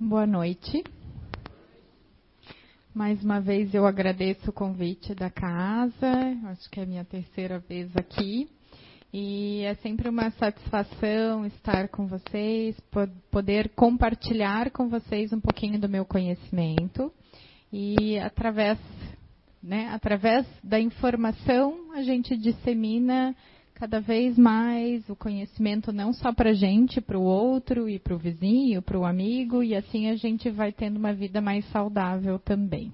Boa noite. Mais uma vez eu agradeço o convite da casa, acho que é a minha terceira vez aqui. E é sempre uma satisfação estar com vocês, poder compartilhar com vocês um pouquinho do meu conhecimento. E através, né, através da informação, a gente dissemina cada vez mais o conhecimento não só para a gente, para o outro e para o vizinho, para o amigo, e assim a gente vai tendo uma vida mais saudável também.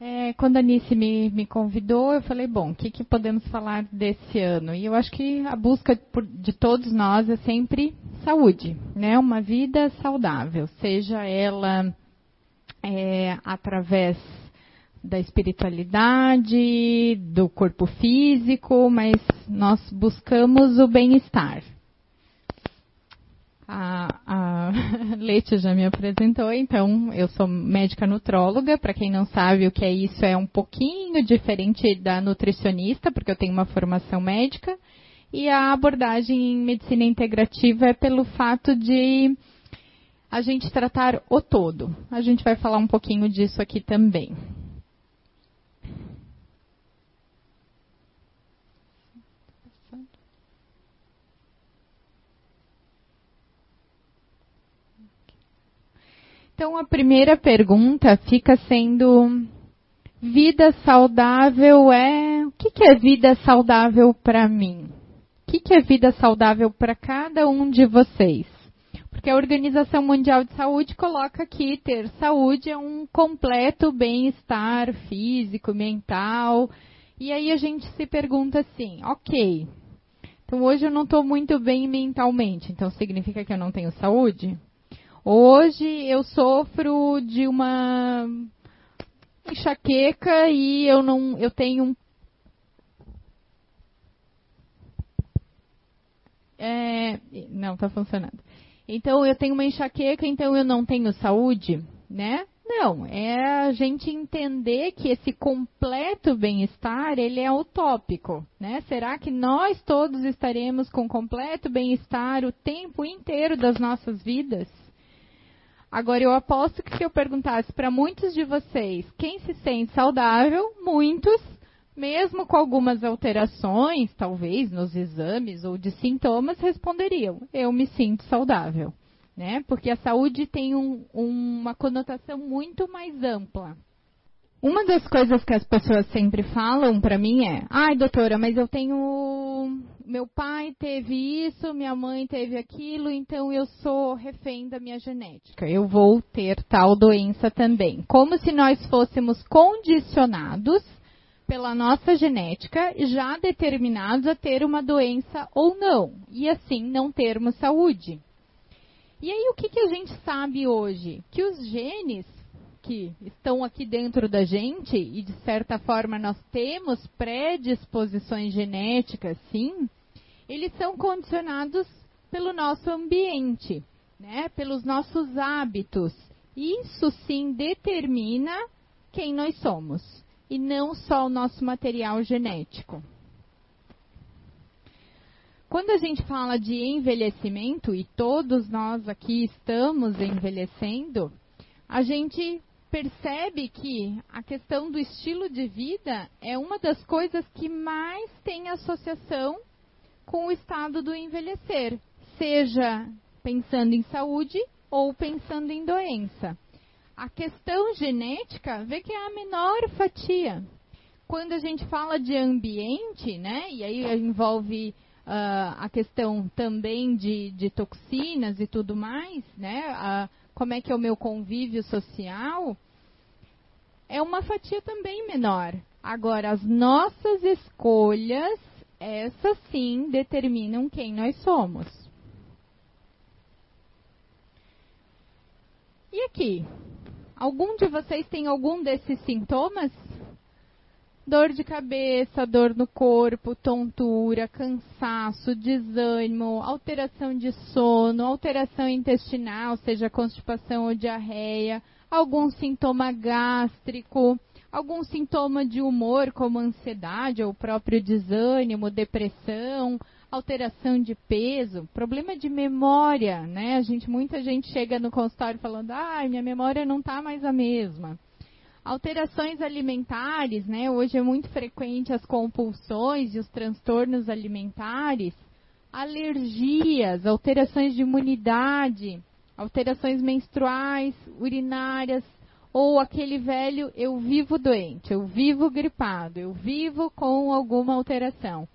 É, quando a Nice me, me, convidou, eu falei, bom, o que, que, podemos falar desse ano? E eu acho que a busca de todos nós é sempre saúde, né? Uma vida saudável, seja ela é, através da espiritualidade, do corpo físico, mas nós buscamos o bem-estar. A, a Leite já me apresentou, então eu sou médica nutróloga. Para quem não sabe o que é isso, é um pouquinho diferente da nutricionista, porque eu tenho uma formação médica. E a abordagem em medicina integrativa é pelo fato de a gente tratar o todo. A gente vai falar um pouquinho disso aqui também. Então, a primeira pergunta fica sendo: vida saudável é. O que, é vida saudável para mim? O que, que é vida saudável para cada um de vocês? Porque a Organização Mundial de Saúde coloca aqui ter saúde é um completo bem-estar físico, mental. E aí a gente se pergunta assim, ok, então hoje eu não estou muito bem mentalmente, então significa que eu não tenho saúde? Hoje eu sofro de uma enxaqueca e eu não, eu tenho um é, não está funcionando. Então eu tenho uma enxaqueca, então eu não tenho saúde, né? Não, é a gente entender que esse completo bem-estar, ele é utópico, né? Será que nós todos estaremos com completo bem-estar o tempo inteiro das nossas vidas? Agora, eu aposto que se eu perguntasse para muitos de vocês quem se sente saudável, muitos, mesmo com algumas alterações, talvez nos exames ou de sintomas, responderiam: Eu me sinto saudável. Né? Porque a saúde tem um, uma conotação muito mais ampla. Uma das coisas que as pessoas sempre falam para mim é: ai, doutora, mas eu tenho. Meu pai teve isso, minha mãe teve aquilo, então eu sou refém da minha genética. Eu vou ter tal doença também. Como se nós fôssemos condicionados pela nossa genética, já determinados a ter uma doença ou não, e assim não termos saúde. E aí, o que, que a gente sabe hoje? Que os genes que estão aqui dentro da gente e de certa forma nós temos predisposições genéticas, sim, eles são condicionados pelo nosso ambiente, né? Pelos nossos hábitos. Isso sim determina quem nós somos e não só o nosso material genético. Quando a gente fala de envelhecimento, e todos nós aqui estamos envelhecendo, a gente percebe que a questão do estilo de vida é uma das coisas que mais tem associação com o estado do envelhecer, seja pensando em saúde ou pensando em doença. A questão genética vê que é a menor fatia. Quando a gente fala de ambiente, né, e aí envolve uh, a questão também de, de, toxinas e tudo mais, né, uh, como é que é o meu convívio social, é uma fatia também menor. Agora, as nossas escolhas, essas sim determinam quem nós somos. E aqui? Algum de vocês tem algum desses sintomas? Dor de cabeça, dor no corpo, tontura, cansaço, desânimo, alteração de sono, alteração intestinal, seja constipação ou diarreia, algum sintoma gástrico, algum sintoma de humor, como ansiedade ou próprio desânimo, depressão, alteração de peso, problema de memória, né? A gente, muita gente chega no consultório falando, ah, minha memória não está mais a mesma. Alterações alimentares, né? Hoje é muito frequente as compulsões e os transtornos alimentares, alergias, alterações de imunidade, alterações menstruais, urinárias, ou aquele velho eu vivo doente, eu vivo gripado, eu vivo com alguma alteração.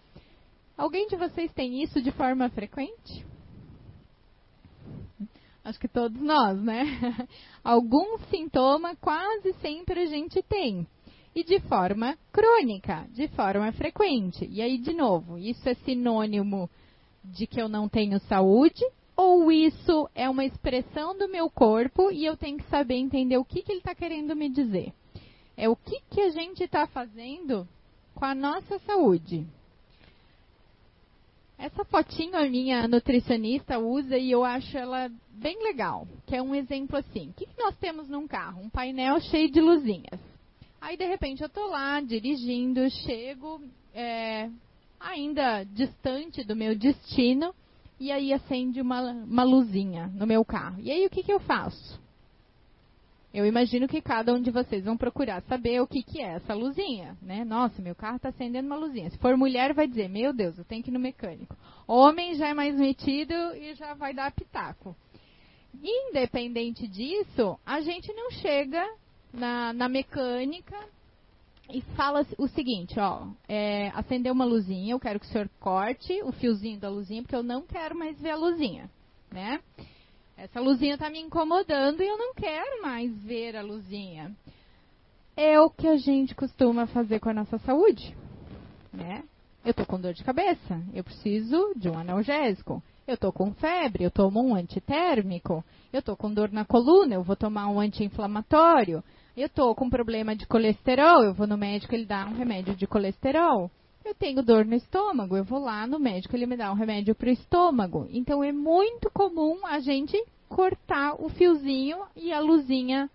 Alguém de vocês tem isso de forma frequente? Acho que todos nós, né? Algum sintoma quase sempre a gente tem. E de forma crônica, de forma frequente. E aí, de novo, isso é sinônimo de que eu não tenho saúde? Ou isso é uma expressão do meu corpo e eu tenho que saber entender o que, que ele está querendo me dizer? É o que, que a gente está fazendo com a nossa saúde. Essa fotinho a minha nutricionista usa e eu acho ela bem legal, que é um exemplo assim. O que, nós temos num carro? Um painel cheio de luzinhas. Aí, de repente, eu estou lá dirigindo, chego é, ainda distante do meu destino e aí acende uma, uma luzinha no meu carro. E aí, o que, que eu faço? Eu imagino que cada um de vocês vão procurar saber o que, que é essa luzinha, né? Nossa, meu carro está acendendo uma luzinha. Se for mulher, vai dizer, meu Deus, eu tenho que ir no mecânico. Homem já é mais metido e já vai dar pitaco. Independente disso, a gente não chega na, na mecânica e fala o seguinte, ó, é, acendeu uma luzinha, eu quero que o senhor corte o fiozinho da luzinha, porque eu não quero mais ver a luzinha, né? Essa luzinha está me incomodando e eu não quero mais ver a luzinha. É o que a gente costuma fazer com a nossa saúde, né? Eu estou com dor de cabeça, eu preciso de um analgésico. Eu estou com febre, eu tomo um antitérmico. Eu estou com dor na coluna, eu vou tomar um anti-inflamatório. Eu estou com problema de colesterol, eu vou no médico, ele dá um remédio de colesterol. Eu tenho dor no estômago, eu vou lá no médico, ele me dá um remédio para o estômago. Então é muito comum a gente cortar o fiozinho e a luzinha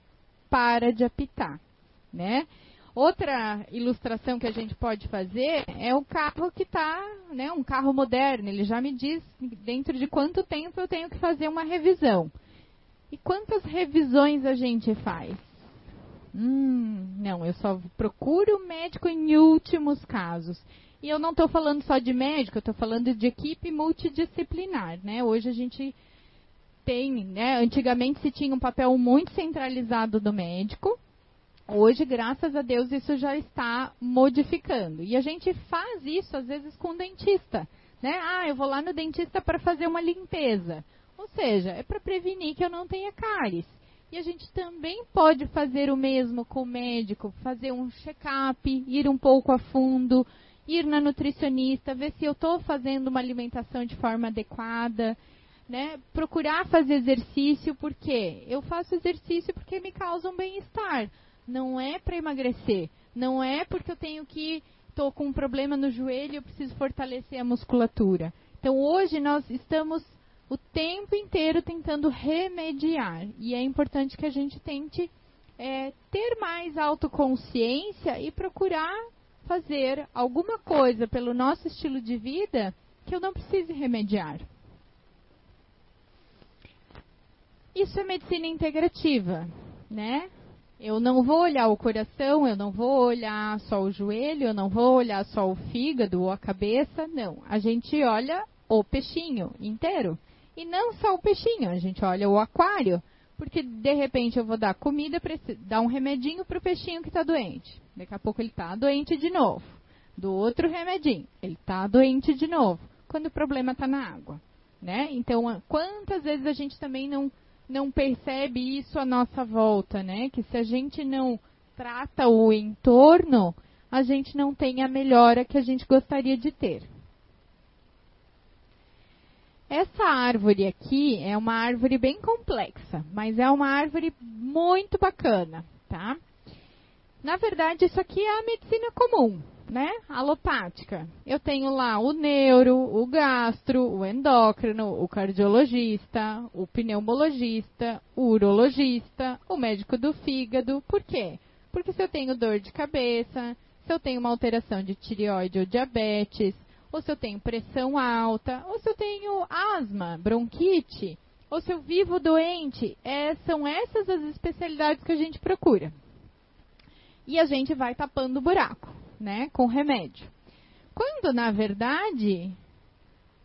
para de apitar, né? Outra ilustração que a gente pode fazer é o carro que está, né, um carro moderno. Ele já me diz dentro de quanto tempo eu tenho que fazer uma revisão. E quantas revisões a gente faz? Hum, não, eu só procuro médico em últimos casos. E eu não estou falando só de médico, eu estou falando de equipe multidisciplinar, né? Hoje a gente tem, né? Antigamente se tinha um papel muito centralizado do médico. Hoje, graças a Deus, isso já está modificando. E a gente faz isso às vezes com o dentista, né? Ah, eu vou lá no dentista para fazer uma limpeza. Ou seja, é para prevenir que eu não tenha cáries. E a gente também pode fazer o mesmo com o médico, fazer um check-up, ir um pouco a fundo, ir na nutricionista, ver se eu estou fazendo uma alimentação de forma adequada, né? Procurar fazer exercício, porque eu faço exercício porque me causa um bem-estar. Não é para emagrecer, não é porque eu tenho que estou com um problema no joelho, eu preciso fortalecer a musculatura. Então hoje nós estamos o tempo inteiro tentando remediar. E é importante que a gente tente é, ter mais autoconsciência e procurar fazer alguma coisa pelo nosso estilo de vida que eu não precise remediar. Isso é medicina integrativa, né? Eu não vou olhar o coração, eu não vou olhar só o joelho, eu não vou olhar só o fígado ou a cabeça, não. A gente olha o peixinho inteiro. E não só o peixinho, a gente olha o aquário, porque de repente eu vou dar comida, dar um remedinho para o peixinho que está doente. Daqui a pouco ele está doente de novo. Do outro remedinho, ele está doente de novo. Quando o problema está na água. Né? Então, quantas vezes a gente também não, não percebe isso à nossa volta, né? Que se a gente não trata o entorno, a gente não tem a melhora que a gente gostaria de ter. Essa árvore aqui é uma árvore bem complexa, mas é uma árvore muito bacana, tá? Na verdade, isso aqui é a medicina comum, né? Alopática. Eu tenho lá o neuro, o gastro, o endócrino, o cardiologista, o pneumologista, o urologista, o médico do fígado. Por quê? Porque se eu tenho dor de cabeça, se eu tenho uma alteração de tireoide ou diabetes, ou se eu tenho pressão alta, ou se eu tenho asma, bronquite, ou se eu vivo doente. É, são essas as especialidades que a gente procura. E a gente vai tapando o buraco, né, com remédio. Quando, na verdade,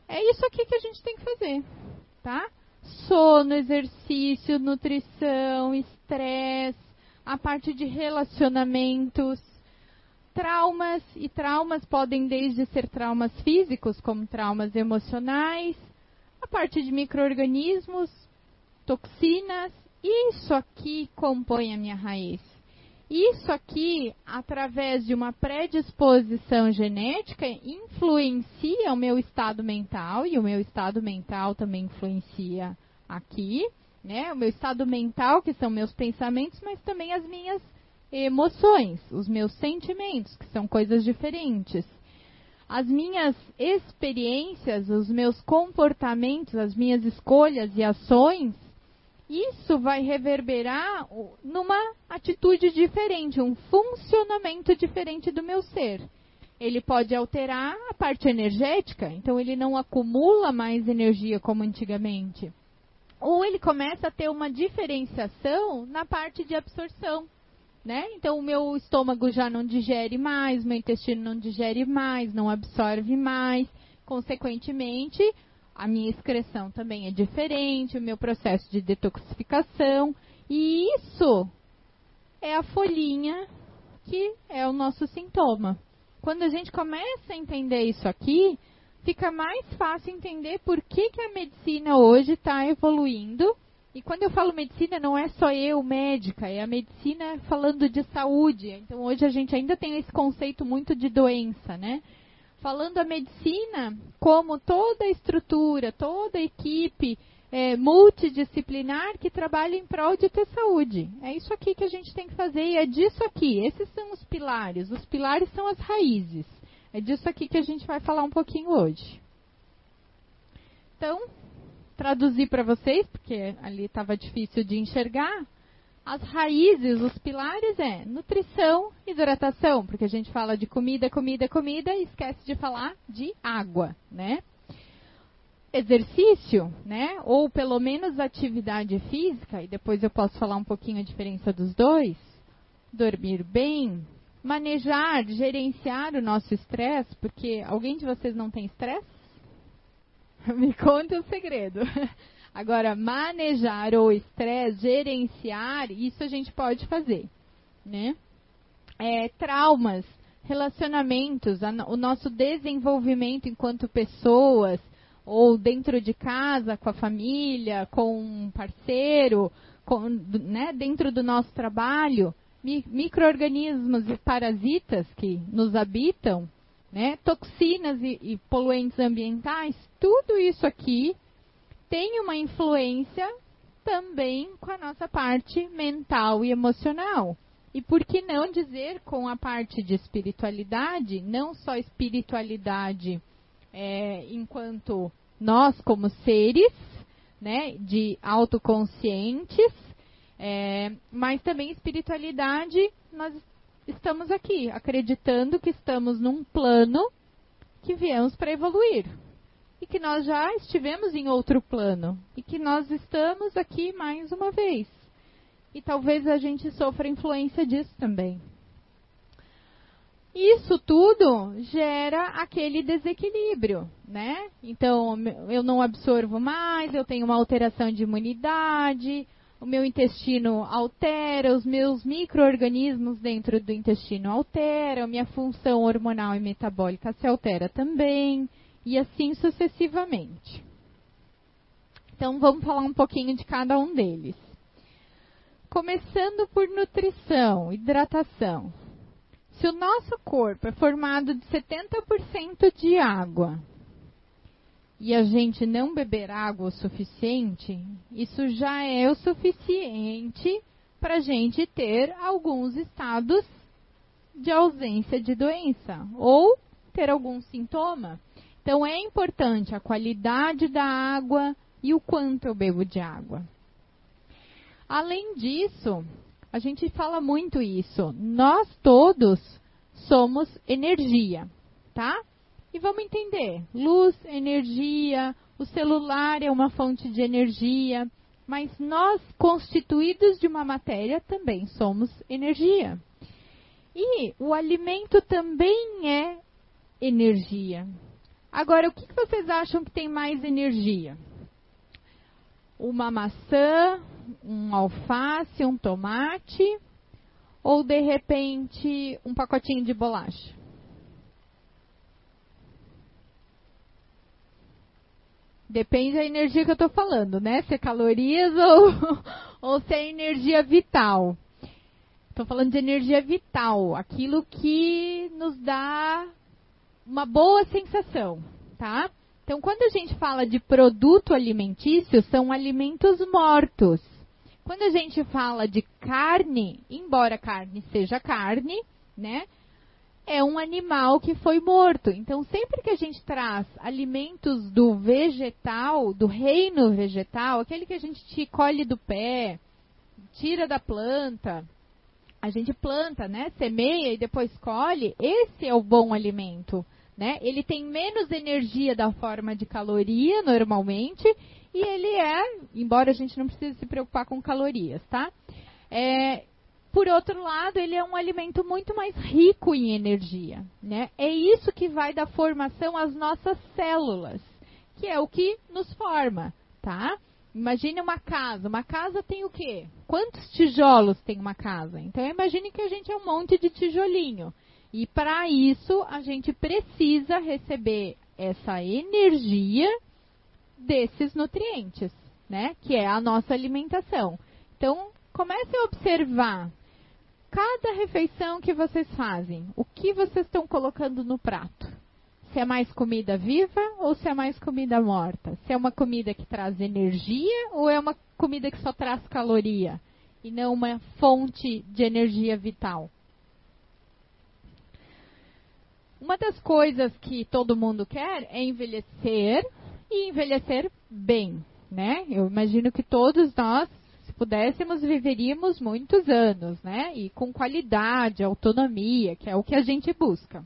é isso aqui que a gente tem que fazer, tá? Sono, exercício, nutrição, estresse, a parte de relacionamentos, traumas, e traumas podem desde ser traumas físicos, como traumas emocionais, a parte de micro-organismos, toxinas, isso aqui compõe a minha raiz. Isso aqui, através de uma predisposição genética, influencia o meu estado mental, e o meu estado mental também influencia aqui, né? O meu estado mental, que são meus pensamentos, mas também as minhas emoções, os meus sentimentos, que são coisas diferentes. As minhas experiências, os meus comportamentos, as minhas escolhas e ações, isso vai reverberar numa atitude diferente, um funcionamento diferente do meu ser. Ele pode alterar a parte energética, então ele não acumula mais energia como antigamente ou ele começa a ter uma diferenciação na parte de absorção. Né? Então, o meu estômago já não digere mais, meu intestino não digere mais, não absorve mais. Consequentemente, a minha excreção também é diferente, o meu processo de detoxificação. E isso é a folhinha que é o nosso sintoma. Quando a gente começa a entender isso aqui, fica mais fácil entender por que, que a medicina hoje está evoluindo. E quando eu falo medicina, não é só eu, médica, é a medicina falando de saúde. Então hoje a gente ainda tem esse conceito muito de doença, né? Falando a medicina como toda a estrutura, toda a equipe é, multidisciplinar que trabalha em prol de ter saúde. É isso aqui que a gente tem que fazer e é disso aqui. Esses são os pilares. Os pilares são as raízes. É disso aqui que a gente vai falar um pouquinho hoje. Então, traduzir para vocês, porque ali estava difícil de enxergar. As raízes, os pilares é nutrição, hidratação, porque a gente fala de comida, comida, comida e esquece de falar de água, né? Exercício, né? Ou pelo menos atividade física, e depois eu posso falar um pouquinho a diferença dos dois. Dormir bem, manejar, gerenciar o nosso estresse, porque alguém de vocês não tem estresse? Me conta o segredo. Agora, manejar o estresse, gerenciar, isso a gente pode fazer, né? É, traumas, relacionamentos, o nosso desenvolvimento enquanto pessoas, ou dentro de casa, com a família, com um parceiro, com, né, dentro do nosso trabalho, micro-organismos e parasitas que nos habitam, né, toxinas e, e poluentes ambientais, tudo isso aqui tem uma influência também com a nossa parte mental e emocional. E por que não dizer com a parte de espiritualidade, não só espiritualidade é, enquanto nós como seres, né, de autoconscientes, é, mas também espiritualidade, nós estamos aqui, acreditando que estamos num plano que viemos para evoluir. E que nós já estivemos em outro plano. E que nós estamos aqui mais uma vez. E talvez a gente sofra influência disso também. Isso tudo gera aquele desequilíbrio, né? Então, eu não absorvo mais, eu tenho uma alteração de imunidade, o meu intestino altera, os meus micro-organismos dentro do intestino alteram, minha função hormonal e metabólica se altera também, e assim sucessivamente. Então vamos falar um pouquinho de cada um deles. Começando por nutrição, hidratação. Se o nosso corpo é formado de 70% de água, e a gente não beber água o suficiente, isso já é o suficiente para a gente ter alguns estados de ausência de doença ou ter algum sintoma. Então é importante a qualidade da água e o quanto eu bebo de água. Além disso, a gente fala muito isso. Nós todos somos energia, tá? E vamos entender: luz, energia, o celular é uma fonte de energia, mas nós, constituídos de uma matéria, também somos energia. E o alimento também é energia. Agora, o que vocês acham que tem mais energia? Uma maçã, um alface, um tomate ou de repente um pacotinho de bolacha? Depende da energia que eu estou falando, né? Se é calorias ou, ou se é energia vital. Estou falando de energia vital, aquilo que nos dá uma boa sensação, tá? Então, quando a gente fala de produto alimentício, são alimentos mortos. Quando a gente fala de carne, embora carne seja carne, né? É um animal que foi morto. Então, sempre que a gente traz alimentos do vegetal, do reino vegetal, aquele que a gente colhe do pé, tira da planta, a gente planta, né? Semeia e depois colhe, esse é o bom alimento. Né? Ele tem menos energia da forma de caloria, normalmente, e ele é, embora a gente não precise se preocupar com calorias, tá? É, por outro lado, ele é um alimento muito mais rico em energia, né? É isso que vai dar formação às nossas células, que é o que nos forma, tá? Imagine uma casa. Uma casa tem o quê? Quantos tijolos tem uma casa? Então imagine que a gente é um monte de tijolinho. E para isso a gente precisa receber essa energia desses nutrientes, né? Que é a nossa alimentação. Então, comece a observar cada refeição que vocês fazem, o que vocês estão colocando no prato. Se é mais comida viva ou se é mais comida morta? Se é uma comida que traz energia ou é uma comida que só traz caloria e não uma fonte de energia vital? Uma das coisas que todo mundo quer é envelhecer e envelhecer bem, né? Eu imagino que todos nós, se pudéssemos, viveríamos muitos anos, né? E com qualidade, autonomia, que é o que a gente busca.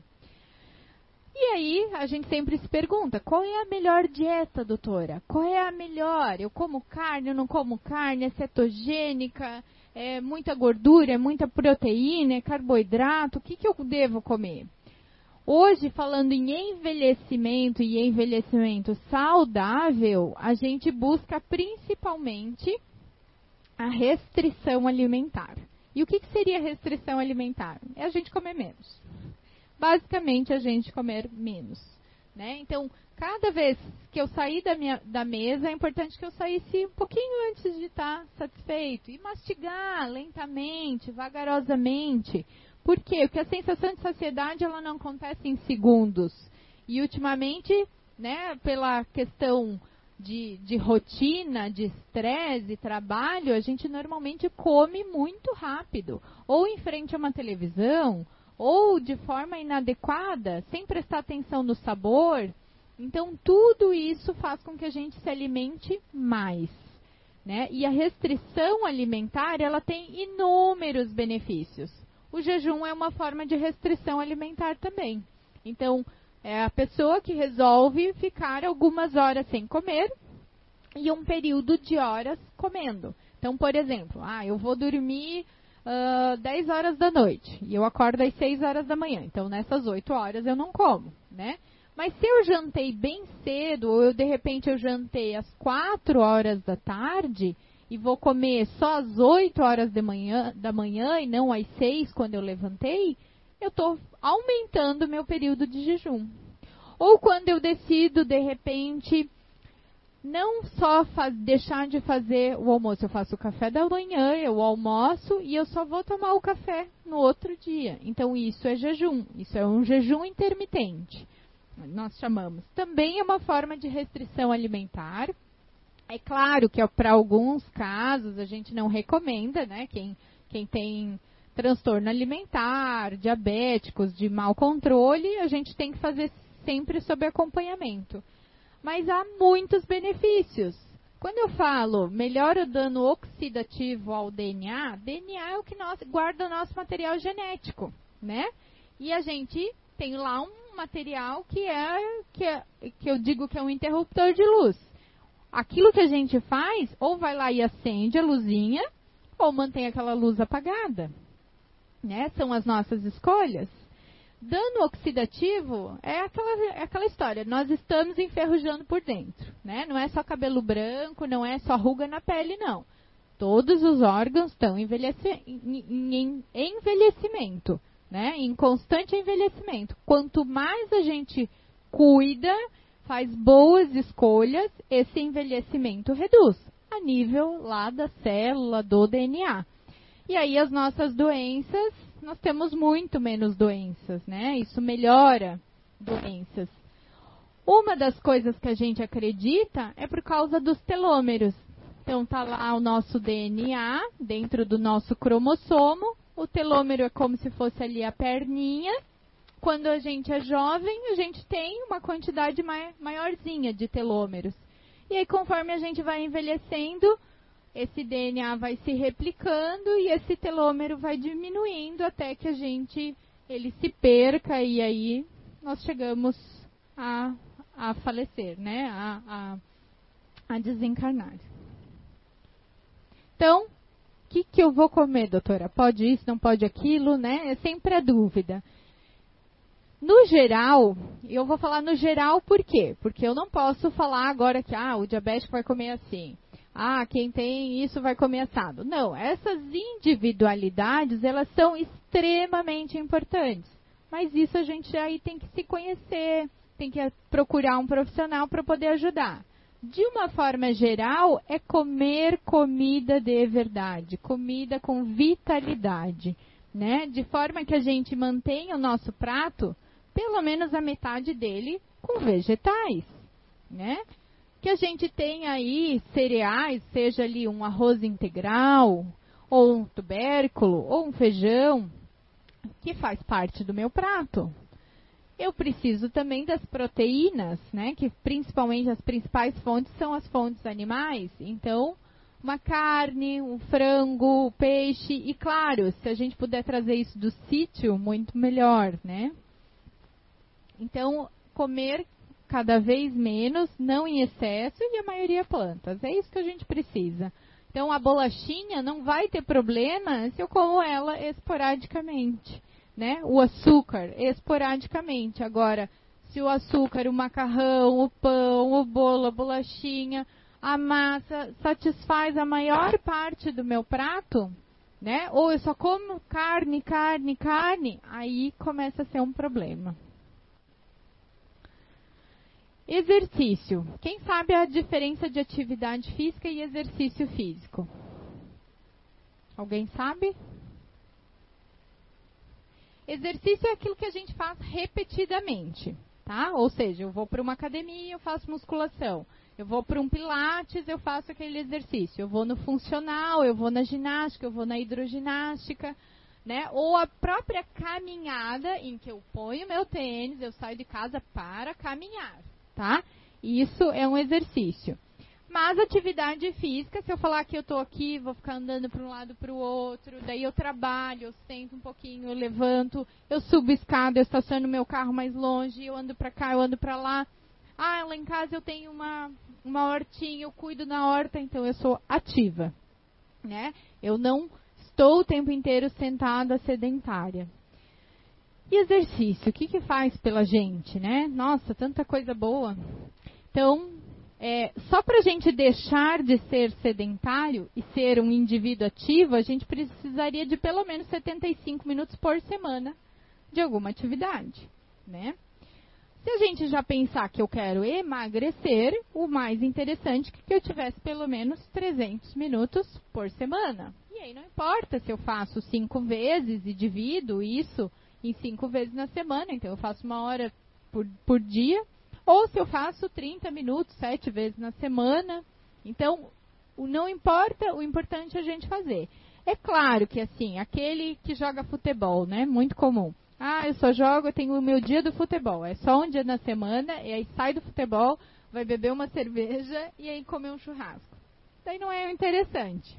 E aí a gente sempre se pergunta, qual é a melhor dieta, doutora? Qual é a melhor? Eu como carne, eu não como carne, é cetogênica, é muita gordura, é muita proteína, é carboidrato, o que, que eu devo comer? Hoje, falando em envelhecimento e envelhecimento saudável, a gente busca principalmente a restrição alimentar. E o que, que seria restrição alimentar? É a gente comer menos. Basicamente, a gente comer menos. Né? Então, cada vez que eu sair da, minha, da mesa, é importante que eu saísse um pouquinho antes de estar satisfeito. E mastigar lentamente, vagarosamente por quê? Porque a sensação de saciedade ela não acontece em segundos. E ultimamente, né, pela questão de, de rotina, de estresse, trabalho, a gente normalmente come muito rápido. Ou em frente a uma televisão, ou de forma inadequada, sem prestar atenção no sabor. Então, tudo isso faz com que a gente se alimente mais. Né? E a restrição alimentar, ela tem inúmeros benefícios o jejum é uma forma de restrição alimentar também. Então, é a pessoa que resolve ficar algumas horas sem comer e um período de horas comendo. Então, por exemplo, ah, eu vou dormir uh, 10 horas da noite e eu acordo às 6 horas da manhã. Então, nessas 8 horas eu não como, né? Mas se eu jantei bem cedo, ou eu de repente eu jantei às 4 horas da tarde, e vou comer só às 8 horas manhã, da manhã e não às 6 quando eu levantei, eu estou aumentando meu período de jejum. Ou quando eu decido, de repente, não só deixar de fazer o almoço, eu faço o café da manhã, eu almoço e eu só vou tomar o café no outro dia. Então isso é jejum, isso é um jejum intermitente. Nós chamamos. Também é uma forma de restrição alimentar é claro que para alguns casos a gente não recomenda, né? Quem, quem tem transtorno alimentar, diabéticos, de mau controle, a gente tem que fazer sempre sob acompanhamento. Mas há muitos benefícios. Quando eu falo melhora o dano oxidativo ao DNA, DNA é o que nós, guarda o nosso material genético, né? E a gente tem lá um material que é, que é que eu digo que é um interruptor de luz. Aquilo que a gente faz, ou vai lá e acende a luzinha, ou mantém aquela luz apagada. Né? São as nossas escolhas. Dano oxidativo é aquela, é aquela história. Nós estamos enferrujando por dentro. Né? Não é só cabelo branco, não é só ruga na pele, não. Todos os órgãos estão envelhece, em, em envelhecimento, né? em constante envelhecimento. Quanto mais a gente cuida, faz boas escolhas, esse envelhecimento reduz a nível lá da célula, do DNA. E aí as nossas doenças, nós temos muito menos doenças, né? Isso melhora doenças. Uma das coisas que a gente acredita é por causa dos telômeros. Então tá lá o nosso DNA dentro do nosso cromossomo. O telômero é como se fosse ali a perninha. Quando a gente é jovem, a gente tem uma quantidade maiorzinha de telômeros. E aí, conforme a gente vai envelhecendo, esse DNA vai se replicando e esse telômero vai diminuindo até que a gente ele se perca e aí nós chegamos a, a falecer, né? A, a, a desencarnar. Então, o que, que eu vou comer, doutora? Pode isso, não pode aquilo, né? É sempre a dúvida. No geral, eu vou falar no geral por quê? Porque eu não posso falar agora que ah, o diabético vai comer assim. Ah, quem tem isso vai comer assado. Não, essas individualidades, elas são extremamente importantes. Mas isso a gente aí tem que se conhecer, tem que procurar um profissional para poder ajudar. De uma forma geral, é comer comida de verdade, comida com vitalidade, né? De forma que a gente mantenha o nosso prato pelo menos a metade dele com vegetais, né? Que a gente tem aí cereais, seja ali um arroz integral, ou um tubérculo, ou um feijão, que faz parte do meu prato. Eu preciso também das proteínas, né? Que principalmente as principais fontes são as fontes animais. Então, uma carne, um frango, peixe e claro, se a gente puder trazer isso do sítio, muito melhor, né? Então, comer cada vez menos, não em excesso e a maioria plantas. É isso que a gente precisa. Então, a bolachinha não vai ter problema se eu como ela esporadicamente, né? O açúcar, esporadicamente. Agora, se o açúcar, o macarrão, o pão, o bolo, a bolachinha, a massa satisfaz a maior parte do meu prato, né? Ou eu só como carne, carne, carne, aí começa a ser um problema. Exercício. Quem sabe a diferença de atividade física e exercício físico? Alguém sabe? Exercício é aquilo que a gente faz repetidamente, tá? Ou seja, eu vou para uma academia, eu faço musculação. Eu vou para um pilates, eu faço aquele exercício. Eu vou no funcional, eu vou na ginástica, eu vou na hidroginástica, né? Ou a própria caminhada em que eu ponho meu tênis, eu saio de casa para caminhar tá? Isso é um exercício. Mas atividade física, se eu falar que eu estou aqui, vou ficar andando para um lado para o outro, daí eu trabalho, eu sento um pouquinho, eu levanto, eu subo escada, eu estaciono meu carro mais longe, eu ando para cá, eu ando para lá. Ah, lá em casa eu tenho uma, uma hortinha, eu cuido na horta, então eu sou ativa. Né? Eu não estou o tempo inteiro sentada sedentária. E exercício, o que, que faz pela gente, né? Nossa, tanta coisa boa. Então, é, só para a gente deixar de ser sedentário e ser um indivíduo ativo, a gente precisaria de pelo menos 75 minutos por semana de alguma atividade, né? Se a gente já pensar que eu quero emagrecer, o mais interessante é que eu tivesse pelo menos 300 minutos por semana. E aí não importa se eu faço cinco vezes e divido isso em cinco vezes na semana, então eu faço uma hora por, por dia, ou se eu faço 30 minutos, sete vezes na semana. Então, não importa, o importante é a gente fazer. É claro que assim, aquele que joga futebol, né? Muito comum. Ah, eu só jogo, eu tenho o meu dia do futebol. É só um dia na semana, e aí sai do futebol, vai beber uma cerveja e aí comer um churrasco. Daí não é interessante.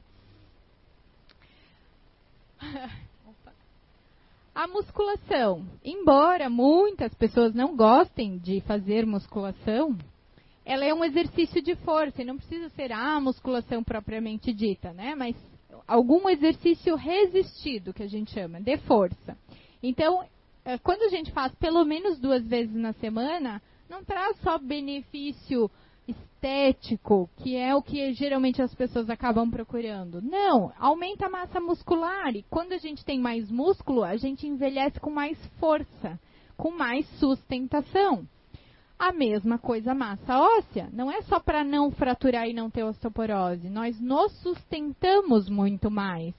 A musculação. Embora muitas pessoas não gostem de fazer musculação, ela é um exercício de força e não precisa ser a musculação propriamente dita, né? Mas algum exercício resistido, que a gente chama, de força. Então, é, quando a gente faz pelo menos duas vezes na semana, não traz só benefício estético, que é o que geralmente as pessoas acabam procurando. Não, aumenta a massa muscular e quando a gente tem mais músculo, a gente envelhece com mais força, com mais sustentação. A mesma coisa massa óssea, não é só para não fraturar e não ter osteoporose, nós nos sustentamos muito mais.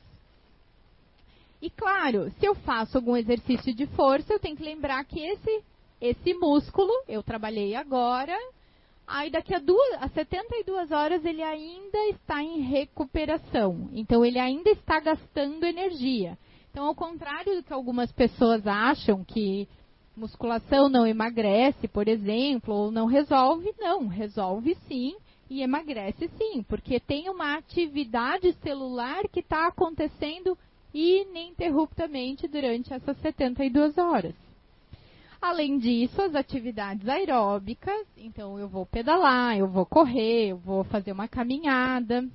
E claro, se eu faço algum exercício de força, eu tenho que lembrar que esse esse músculo eu trabalhei agora, aí daqui a, duas, a 72 horas ele ainda está em recuperação. Então ele ainda está gastando energia. Então, ao contrário do que algumas pessoas acham que musculação não emagrece, por exemplo, ou não resolve, não, resolve sim e emagrece sim, porque tem uma atividade celular que está acontecendo ininterruptamente durante essas 72 horas. Além disso, as atividades aeróbicas, então eu vou pedalar, eu vou correr, eu vou fazer uma caminhada.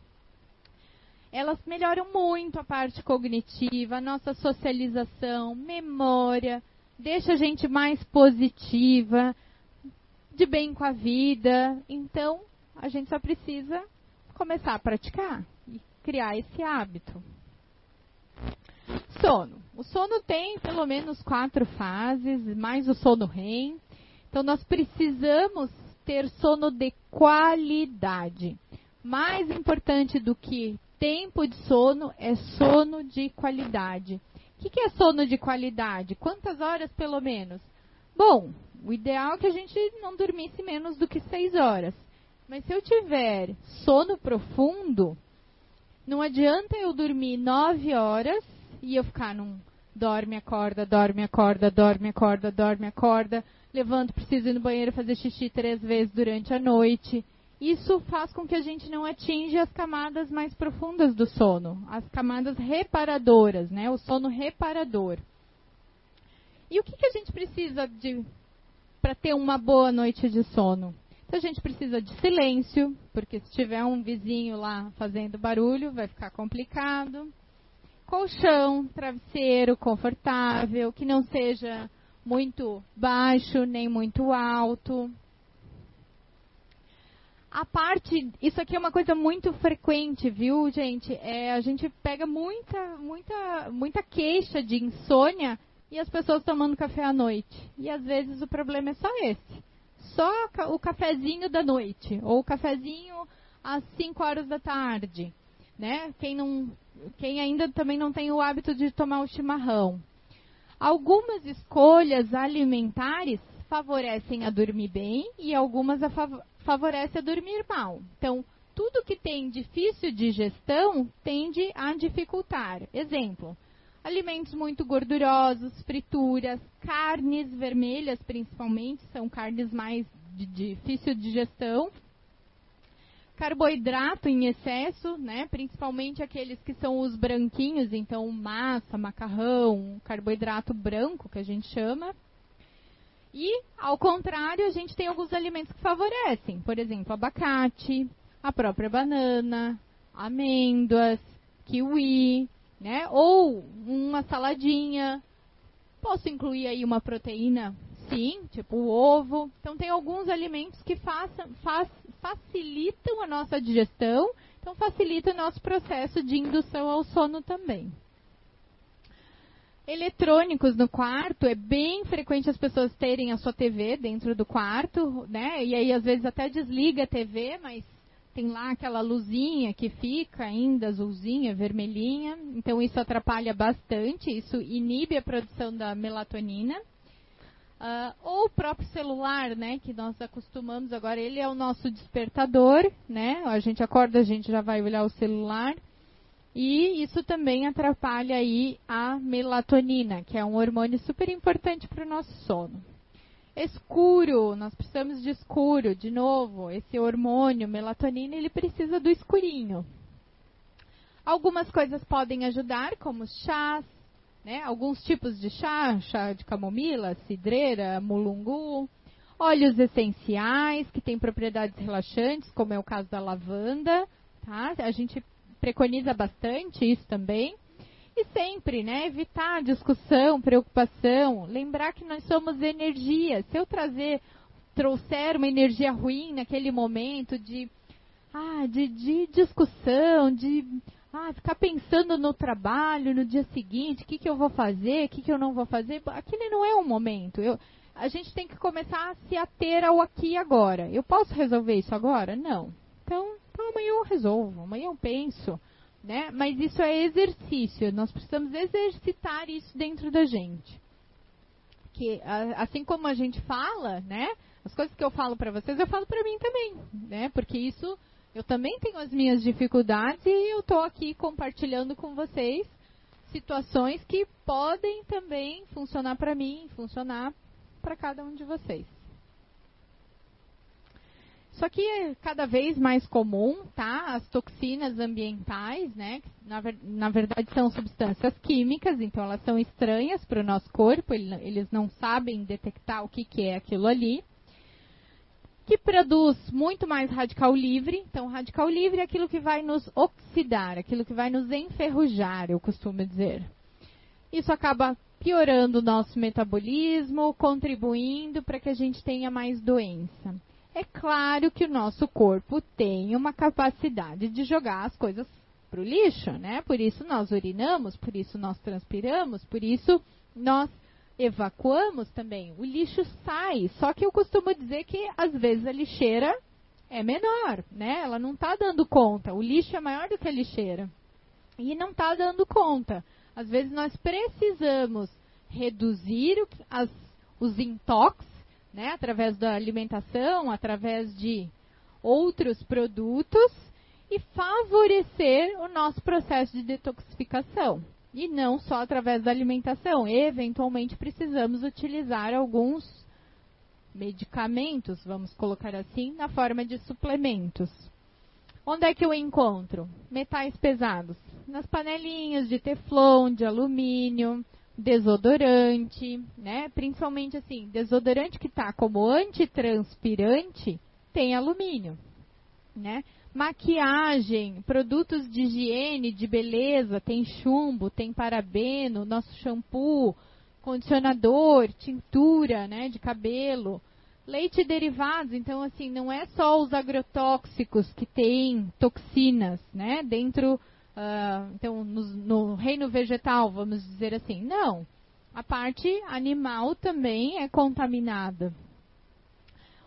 Elas melhoram muito a parte cognitiva, a nossa socialização, memória, deixa a gente mais positiva, de bem com a vida. Então, a gente só precisa começar a praticar e criar esse hábito. Sono. O sono tem pelo menos quatro fases, mais o sono REM. Então, nós precisamos ter sono de qualidade. Mais importante do que tempo de sono é sono de qualidade. O que, que é sono de qualidade? Quantas horas pelo menos? Bom, o ideal é que a gente não dormisse menos do que seis horas. Mas se eu tiver sono profundo, não adianta eu dormir nove horas e eu ficar num dorme, acorda, dorme, acorda, dorme, acorda, dorme, acorda, levanto, preciso ir no banheiro fazer xixi três vezes durante a noite. Isso faz com que a gente não atinja as camadas mais profundas do sono, as camadas reparadoras, né? O sono reparador. E o que, que a gente precisa para ter uma boa noite de sono? Então a gente precisa de silêncio, porque se tiver um vizinho lá fazendo barulho, vai ficar complicado. Colchão, travesseiro confortável, que não seja muito baixo nem muito alto a parte, isso aqui é uma coisa muito frequente, viu, gente? É, a gente pega muita, muita, muita queixa de insônia e as pessoas tomando café à noite. E às vezes o problema é só esse. Só o cafezinho da noite ou o cafezinho às 5 horas da tarde, né? Quem não, quem ainda também não tem o hábito de tomar o chimarrão. Algumas escolhas alimentares favorecem a dormir bem e algumas a favorece a dormir mal. Então, tudo que tem difícil digestão tende a dificultar. Exemplo: alimentos muito gordurosos, frituras, carnes vermelhas principalmente, são carnes mais de difícil digestão. Carboidrato em excesso, né? principalmente aqueles que são os branquinhos, então massa, macarrão, carboidrato branco que a gente chama. E, ao contrário, a gente tem alguns alimentos que favorecem. Por exemplo, abacate, a própria banana, amêndoas, kiwi, né? Ou uma saladinha. Posso incluir aí uma proteína? Sim, tipo o ovo. Então, tem alguns alimentos que façam, faz, facilitam a nossa digestão, então facilita o nosso processo de indução ao sono também eletrônicos no quarto, é bem frequente as pessoas terem a sua TV dentro do quarto, né? E aí às vezes até desliga a TV, mas tem lá aquela luzinha que fica ainda azulzinha, vermelhinha. Então isso atrapalha bastante, isso inibe a produção da melatonina. Uh, ou o próprio celular, né, que nós acostumamos agora, ele é o nosso despertador, né? A gente acorda, a gente já vai olhar o celular. E isso também atrapalha aí a melatonina, que é um hormônio super importante para o nosso sono. Escuro, nós precisamos de escuro, de novo, esse hormônio, melatonina, ele precisa do escurinho. Algumas coisas podem ajudar, como chás, né? Alguns tipos de chá, chá de camomila, cidreira, mulungu, óleos essenciais que têm propriedades relaxantes, como é o caso da lavanda, tá? A gente preconiza bastante isso também. E sempre, né, evitar discussão, preocupação, lembrar que nós somos energia. Se eu trazer, trouxer uma energia ruim naquele momento de, ah, de, de discussão, de ah, ficar pensando no trabalho, no dia seguinte, o que, que eu vou fazer, o que, que eu não vou fazer, aquele não é o momento. Eu, a gente tem que começar a se ater ao aqui e agora. Eu posso resolver isso agora? Não. Então, então amanhã eu resolvo, amanhã eu penso. Né? Mas isso é exercício, nós precisamos exercitar isso dentro da gente. Que assim como a gente fala, né? As coisas que eu falo para vocês, eu falo para mim também, né? Porque isso eu também tenho as minhas dificuldades e eu estou aqui compartilhando com vocês situações que podem também funcionar para mim, funcionar para cada um de vocês. Isso aqui é cada vez mais comum, tá? As toxinas ambientais, né? Na, na verdade são substâncias químicas, então elas são estranhas para o nosso corpo, eles não sabem detectar o que, que é aquilo ali que produz muito mais radical livre. Então, radical livre é aquilo que vai nos oxidar, aquilo que vai nos enferrujar, eu costumo dizer. Isso acaba piorando o nosso metabolismo, contribuindo para que a gente tenha mais doença. É claro que o nosso corpo tem uma capacidade de jogar as coisas para o lixo, né? Por isso nós urinamos, por isso nós transpiramos, por isso nós evacuamos também, o lixo sai. Só que eu costumo dizer que às vezes a lixeira é menor, né? Ela não está dando conta. O lixo é maior do que a lixeira. E não está dando conta. Às vezes nós precisamos reduzir as, os intox, né? Através da alimentação, através de outros produtos e favorecer o nosso processo de detoxificação e não só através da alimentação. Eventualmente precisamos utilizar alguns medicamentos, vamos colocar assim, na forma de suplementos. Onde é que eu encontro? Metais pesados. Nas panelinhas de teflon, de alumínio, desodorante, né? Principalmente assim, desodorante que está como antitranspirante tem alumínio, né? Maquiagem, produtos de higiene, de beleza, tem chumbo, tem parabeno, nosso shampoo, condicionador, tintura, né, de cabelo, leite derivados. Então, assim, não é só os agrotóxicos que têm toxinas, né, dentro, uh, então, no, no reino vegetal, vamos dizer assim. Não, a parte animal também é contaminada.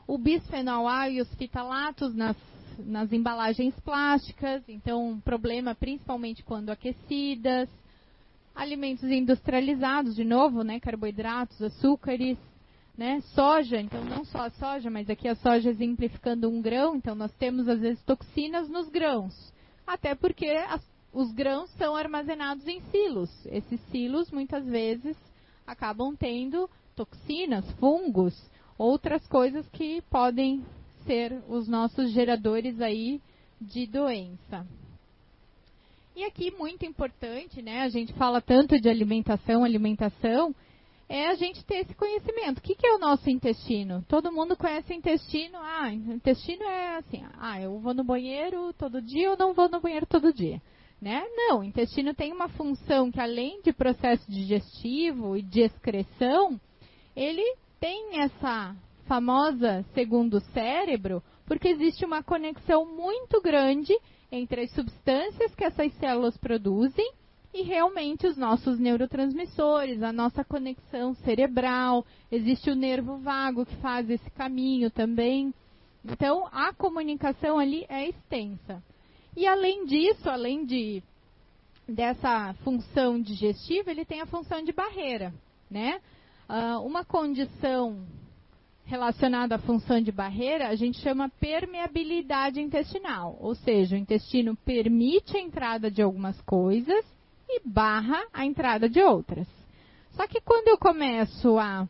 O bisfenol A e os fitalatos nas nas embalagens plásticas, então um problema principalmente quando aquecidas, alimentos industrializados, de novo, né, carboidratos, açúcares, né, soja, então não só a soja, mas aqui a soja exemplificando um grão, então nós temos às vezes toxinas nos grãos, até porque as, os grãos são armazenados em silos. Esses silos muitas vezes acabam tendo toxinas, fungos, outras coisas que podem ser os nossos geradores aí de doença. E aqui muito importante, né? A gente fala tanto de alimentação, alimentação, é a gente ter esse conhecimento. O que, que é o nosso intestino? Todo mundo conhece intestino. Ah, intestino é assim. Ah, eu vou no banheiro todo dia ou não vou no banheiro todo dia. Né? Não, o intestino tem uma função que além de processo digestivo e de excreção, ele tem essa famosa segundo cérebro, porque existe uma conexão muito grande entre as substâncias que essas células produzem e realmente os nossos neurotransmissores, a nossa conexão cerebral, existe o nervo vago que faz esse caminho também. Então, a comunicação ali é extensa. E além disso, além de dessa função digestiva, ele tem a função de barreira, né? Uh, uma condição relacionado à função de barreira, a gente chama permeabilidade intestinal, ou seja, o intestino permite a entrada de algumas coisas e barra a entrada de outras. Só que quando eu começo a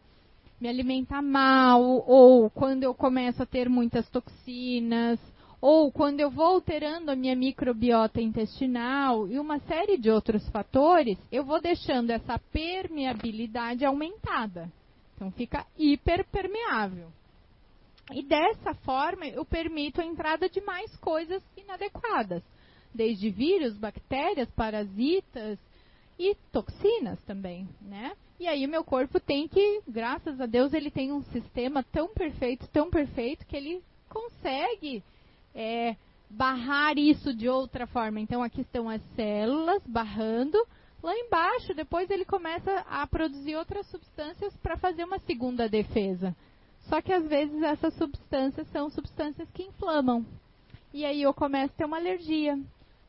me alimentar mal, ou quando eu começo a ter muitas toxinas, ou quando eu vou alterando a minha microbiota intestinal e uma série de outros fatores, eu vou deixando essa permeabilidade aumentada. Então fica hiperpermeável. E dessa forma eu permito a entrada de mais coisas inadequadas, desde vírus, bactérias, parasitas e toxinas também, né? E aí o meu corpo tem que, graças a Deus, ele tem um sistema tão perfeito, tão perfeito que ele consegue é, barrar isso de outra forma. Então aqui estão as células barrando. Lá embaixo, depois ele começa a produzir outras substâncias para fazer uma segunda defesa. Só que às vezes essas substâncias são substâncias que inflamam. E aí eu começo a ter uma alergia.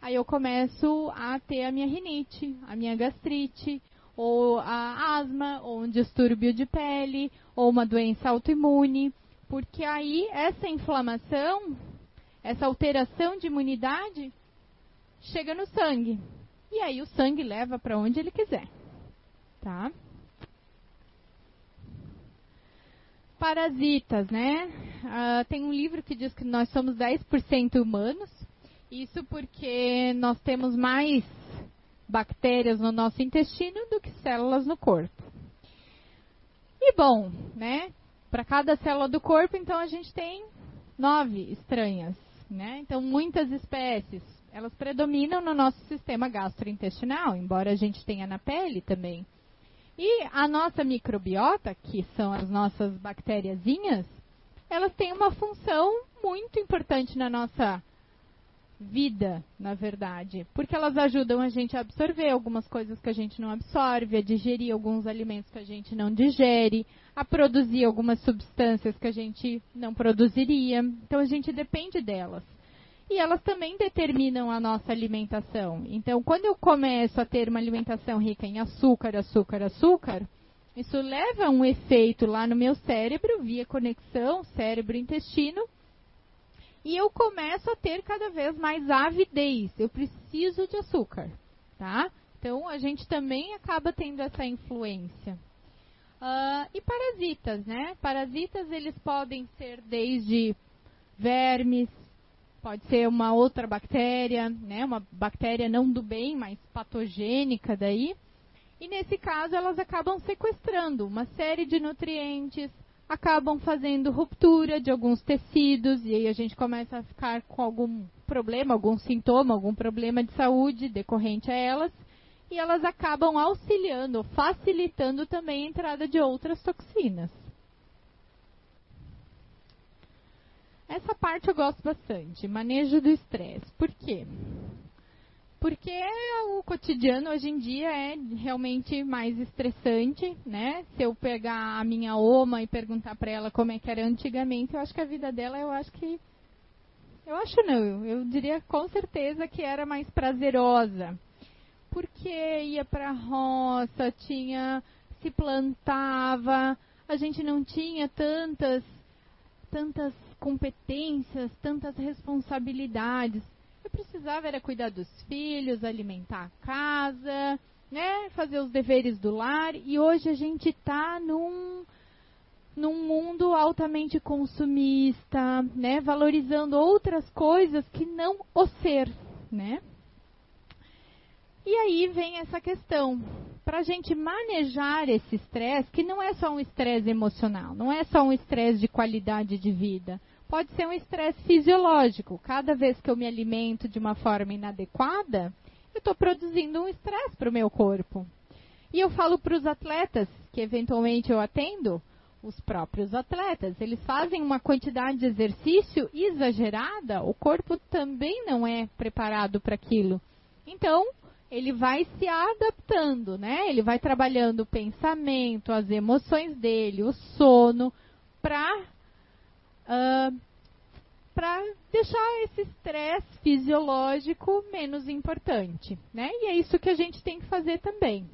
Aí eu começo a ter a minha rinite, a minha gastrite, ou a asma, ou um distúrbio de pele, ou uma doença autoimune. Porque aí essa inflamação, essa alteração de imunidade, chega no sangue. E aí o sangue leva para onde ele quiser. Tá? Parasitas, né? Uh, tem um livro que diz que nós somos 10% humanos. Isso porque nós temos mais bactérias no nosso intestino do que células no corpo. E bom, né? Para cada célula do corpo, então a gente tem nove estranhas, né? Então muitas espécies, elas predominam no nosso sistema gastrointestinal, embora a gente tenha na pele também. E a nossa microbiota, que são as nossas bactériazinhas, elas têm uma função muito importante na nossa vida, na verdade, porque elas ajudam a gente a absorver algumas coisas que a gente não absorve, a digerir alguns alimentos que a gente não digere, a produzir algumas substâncias que a gente não produziria. Então a gente depende delas e elas também determinam a nossa alimentação. Então, quando eu começo a ter uma alimentação rica em açúcar, açúcar, açúcar, isso leva a um efeito lá no meu cérebro, via conexão cérebro-intestino, e eu começo a ter cada vez mais avidez. Eu preciso de açúcar, tá? Então, a gente também acaba tendo essa influência. Uh, e parasitas, né? Parasitas, eles podem ser desde vermes, pode ser uma outra bactéria, né, uma bactéria não do bem, mas patogênica daí. E nesse caso elas acabam sequestrando uma série de nutrientes, acabam fazendo ruptura de alguns tecidos e aí a gente começa a ficar com algum problema, algum sintoma, algum problema de saúde decorrente a elas. E elas acabam auxiliando, facilitando também a entrada de outras toxinas. Essa parte eu gosto bastante, manejo do estresse. Por quê? Porque o cotidiano hoje em dia é realmente mais estressante, né? Se eu pegar a minha oma e perguntar para ela como é que era antigamente, eu acho que a vida dela, eu acho que eu acho não, eu diria com certeza que era mais prazerosa. Porque ia para a roça, tinha se plantava, a gente não tinha tantas tantas competências, tantas responsabilidades. Eu precisava era cuidar dos filhos, alimentar a casa, né, fazer os deveres do lar. E hoje a gente está num num mundo altamente consumista, né, valorizando outras coisas que não o ser, né? E aí vem essa questão para a gente manejar esse estresse, que não é só um estresse emocional, não é só um estresse de qualidade de vida. Pode ser um estresse fisiológico. Cada vez que eu me alimento de uma forma inadequada, eu estou produzindo um estresse para o meu corpo. E eu falo para os atletas, que eventualmente eu atendo, os próprios atletas, eles fazem uma quantidade de exercício exagerada, o corpo também não é preparado para aquilo. Então, ele vai se adaptando, né? Ele vai trabalhando o pensamento, as emoções dele, o sono, para uh, ah, para deixar esse estresse fisiológico menos importante, né? E é isso que a gente tem que fazer também.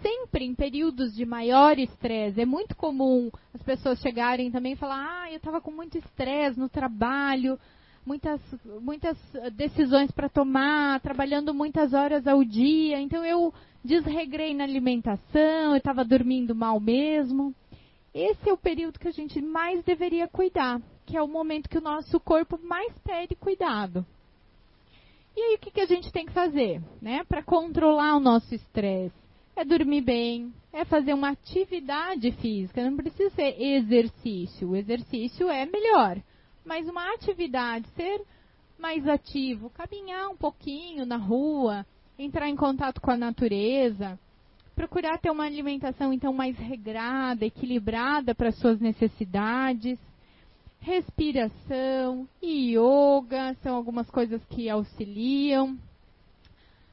Sempre em períodos de maior estresse, é muito comum as pessoas chegarem também e falar: "Ah, eu estava com muito estresse no trabalho, muitas, muitas decisões para tomar, trabalhando muitas horas ao dia, então eu desregrei na alimentação, eu estava dormindo mal mesmo. Esse é o período que a gente mais deveria cuidar, que é o momento que o nosso corpo mais pede cuidado. E aí o que, que a gente tem que fazer, né, para controlar o nosso estresse? É dormir bem, é fazer uma atividade física, não precisa ser exercício. O exercício é melhor, mas uma atividade, ser mais ativo, caminhar um pouquinho na rua, entrar em contato com a natureza, procurar ter uma alimentação então mais regrada, equilibrada para suas necessidades. Respiração, yoga são algumas coisas que auxiliam.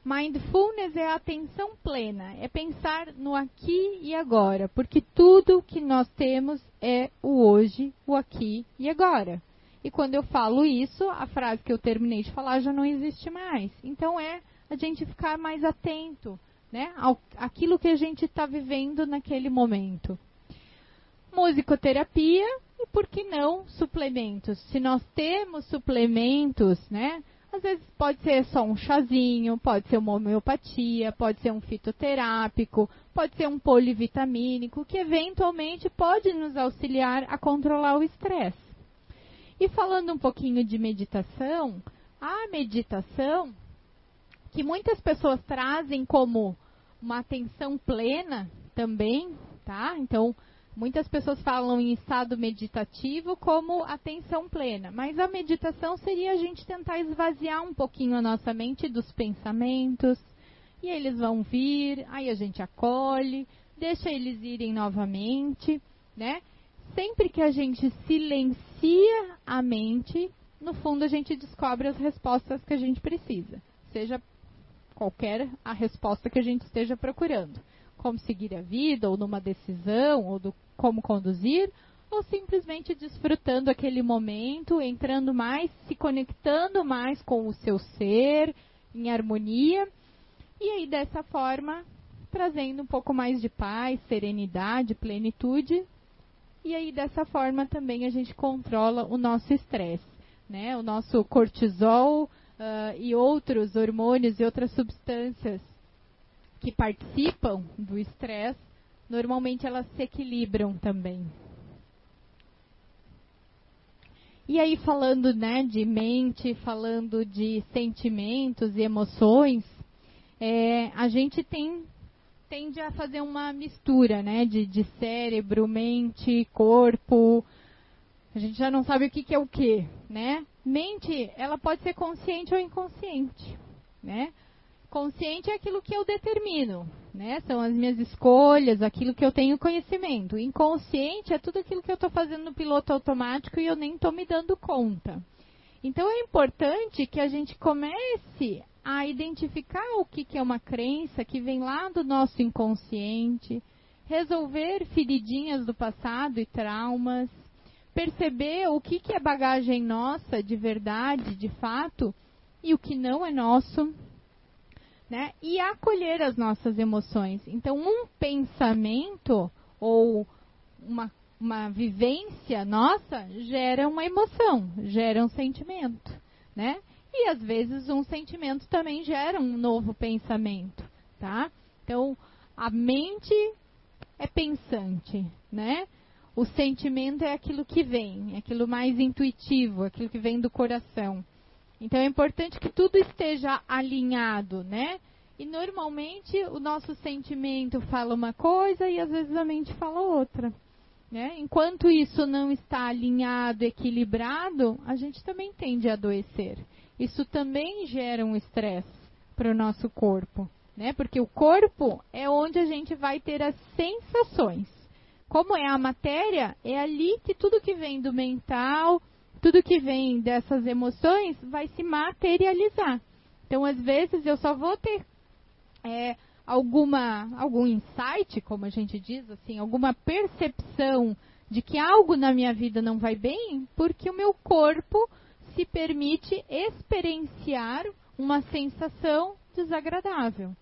Mindfulness é a atenção plena, é pensar no aqui e agora, porque tudo que nós temos é o hoje, o aqui e agora. E quando eu falo isso, a frase que eu terminei de falar já não existe mais. Então é a gente ficar mais atento, né, aquilo que a gente está vivendo naquele momento. Musicoterapia e por que não suplementos? Se nós temos suplementos, né? Às vezes pode ser só um chazinho, pode ser uma homeopatia, pode ser um fitoterápico, pode ser um polivitamínico, que eventualmente pode nos auxiliar a controlar o estresse. E falando um pouquinho de meditação, a meditação, que muitas pessoas trazem como uma atenção plena também, tá? Então, muitas pessoas falam em estado meditativo como atenção plena, mas a meditação seria a gente tentar esvaziar um pouquinho a nossa mente dos pensamentos, e eles vão vir, aí a gente acolhe, deixa eles irem novamente, né? sempre que a gente silencia a mente, no fundo a gente descobre as respostas que a gente precisa, seja qualquer a resposta que a gente esteja procurando. Como seguir a vida, ou numa decisão, ou do como conduzir, ou simplesmente desfrutando aquele momento, entrando mais, se conectando mais com o seu ser, em harmonia, e aí dessa forma trazendo um pouco mais de paz, serenidade, plenitude e aí, dessa forma, também a gente controla o nosso estresse. Né? O nosso cortisol uh, e outros hormônios e outras substâncias que participam do estresse, normalmente elas se equilibram também. E aí, falando né, de mente, falando de sentimentos e emoções, é, a gente tem tende a fazer uma mistura, né, de, de cérebro, mente, corpo. A gente já não sabe o que, que é o que, né? Mente, ela pode ser consciente ou inconsciente, né? Consciente é aquilo que eu determino, né? São as minhas escolhas, aquilo que eu tenho conhecimento. Inconsciente é tudo aquilo que eu estou fazendo no piloto automático e eu nem estou me dando conta. Então é importante que a gente comece a identificar o que, que é uma crença que vem lá do nosso inconsciente, resolver feridinhas do passado e traumas, perceber o que, que é bagagem nossa de verdade, de fato, e o que não é nosso, né? E acolher as nossas emoções. Então, um pensamento ou uma, uma vivência nossa gera uma emoção, gera um sentimento, né? E às vezes um sentimento também gera um novo pensamento, tá? Então, a mente é pensante, né? O sentimento é aquilo que vem, é aquilo mais intuitivo, aquilo que vem do coração. Então é importante que tudo esteja alinhado, né? E normalmente o nosso sentimento fala uma coisa e às vezes a mente fala outra. Né? Enquanto isso não está alinhado, equilibrado, a gente também tende a adoecer isso também gera um estresse para o nosso corpo, né? Porque o corpo é onde a gente vai ter as sensações. Como é a matéria, é ali que tudo que vem do mental, tudo que vem dessas emoções vai se materializar. Então, às vezes, eu só vou ter é, alguma, algum insight, como a gente diz, assim, alguma percepção de que algo na minha vida não vai bem, porque o meu corpo se permite experienciar uma sensação desagradável,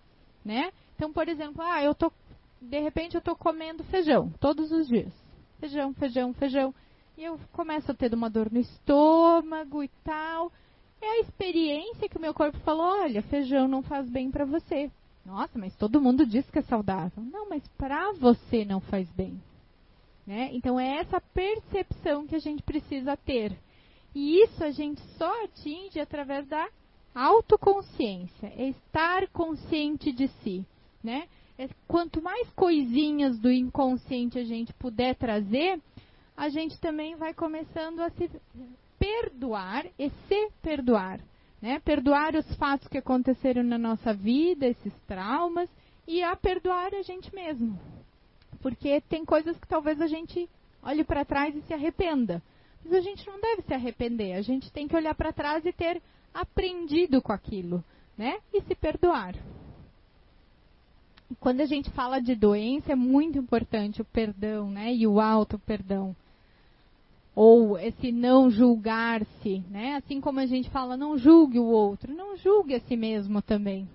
né? Então, por exemplo, ah, eu tô de repente eu tô comendo feijão todos os dias. Feijão, feijão, feijão. E eu começo a ter uma dor no estômago e tal. É a experiência que o meu corpo falou: olha, feijão não faz bem para você. Nossa, mas todo mundo diz que é saudável. Não, mas para você não faz bem. Né? Então é essa percepção que a gente precisa ter. E isso a gente só atinge através da autoconsciência, é estar consciente de si, né? É, quanto mais coisinhas do inconsciente a gente puder trazer, a gente também vai começando a se perdoar e se perdoar, né? Perdoar os fatos que aconteceram na nossa vida, esses traumas, e a perdoar a gente mesmo. Porque tem coisas que talvez a gente olhe para trás e se arrependa. Mas a gente não deve se arrepender. A gente tem que olhar para trás e ter aprendido com aquilo, né? E se perdoar. Quando a gente fala de doença, é muito importante o perdão, né? E o auto perdão. Ou esse não julgar-se, né? Assim como a gente fala, não julgue o outro, não julgue a si mesmo também.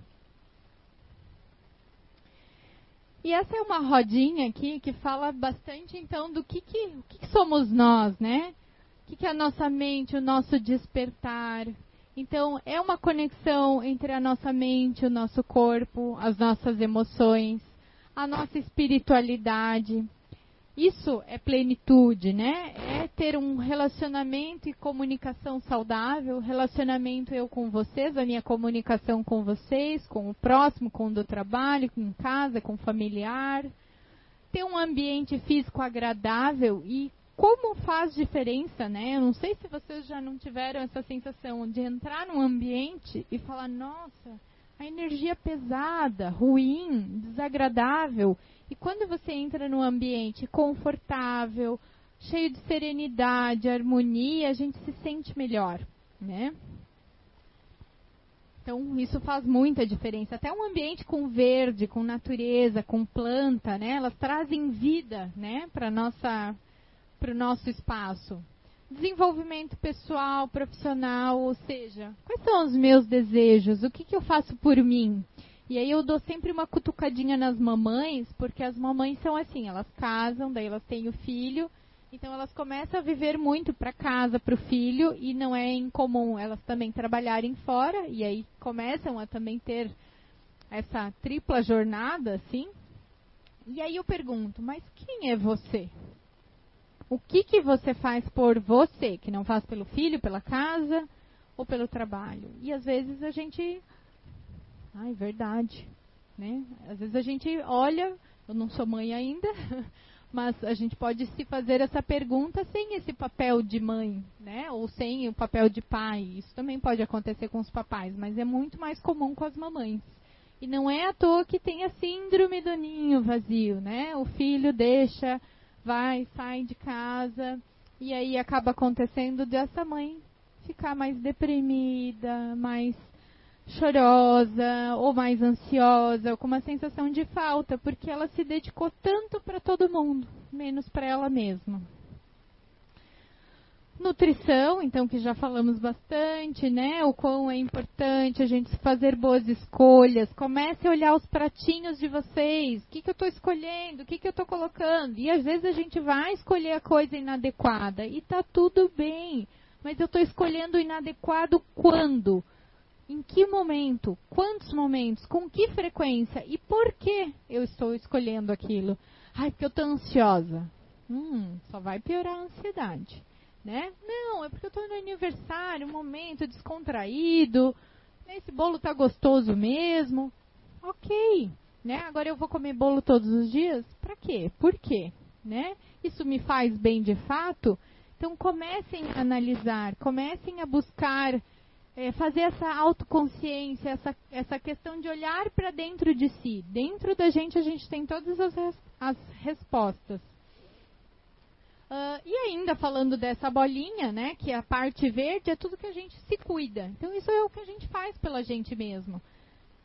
E essa é uma rodinha aqui que fala bastante então do que, que, que somos nós, né? O que, que é a nossa mente, o nosso despertar, então, é uma conexão entre a nossa mente, o nosso corpo, as nossas emoções, a nossa espiritualidade. Isso é plenitude, né? É ter um relacionamento e comunicação saudável, relacionamento eu com vocês, a minha comunicação com vocês, com o próximo, com o do trabalho, com casa, com o familiar. Ter um ambiente físico agradável e como faz diferença, né? Eu não sei se vocês já não tiveram essa sensação de entrar num ambiente e falar, nossa, a energia pesada, ruim, desagradável. E quando você entra num ambiente confortável, cheio de serenidade, harmonia, a gente se sente melhor, né? Então, isso faz muita diferença. Até um ambiente com verde, com natureza, com planta, né? Elas trazem vida, né, para nossa para o nosso espaço? Desenvolvimento pessoal, profissional, ou seja, quais são os meus desejos? O que, que eu faço por mim? E aí eu dou sempre uma cutucadinha nas mamães, porque as mamães são assim, elas casam, daí elas têm o filho, então elas começam a viver muito para casa, para o filho, e não é incomum elas também trabalharem fora, e aí começam a também ter essa tripla jornada, assim. E aí eu pergunto, mas quem é você? O que, que você faz por você, que não faz pelo filho, pela casa ou pelo trabalho? E às vezes a gente. Ai, verdade. Né? Às vezes a gente olha, eu não sou mãe ainda, mas a gente pode se fazer essa pergunta sem esse papel de mãe, né? Ou sem o papel de pai. Isso também pode acontecer com os papais, mas é muito mais comum com as mamães. E não é à toa que tem a síndrome do ninho vazio, né? O filho deixa vai, sai de casa e aí acaba acontecendo dessa mãe ficar mais deprimida, mais chorosa ou mais ansiosa, ou com uma sensação de falta, porque ela se dedicou tanto para todo mundo, menos para ela mesma. Nutrição, então, que já falamos bastante, né? O quão é importante a gente fazer boas escolhas. Comece a olhar os pratinhos de vocês. O que, que eu estou escolhendo? O que, que eu estou colocando? E às vezes a gente vai escolher a coisa inadequada. E está tudo bem. Mas eu estou escolhendo o inadequado quando? Em que momento? Quantos momentos? Com que frequência? E por que eu estou escolhendo aquilo? Ai, porque eu estou ansiosa. Hum, só vai piorar a ansiedade né? Não, é porque eu estou no aniversário, um momento descontraído, esse bolo tá gostoso mesmo. Ok, né? Agora eu vou comer bolo todos os dias? Para quê? Por quê? Né? Isso me faz bem de fato? Então comecem a analisar, comecem a buscar é, fazer essa autoconsciência, essa, essa questão de olhar para dentro de si. Dentro da gente a gente tem todas as, as respostas. Uh, e ainda falando dessa bolinha, né, que é a parte verde, é tudo que a gente se cuida. Então isso é o que a gente faz pela gente mesmo.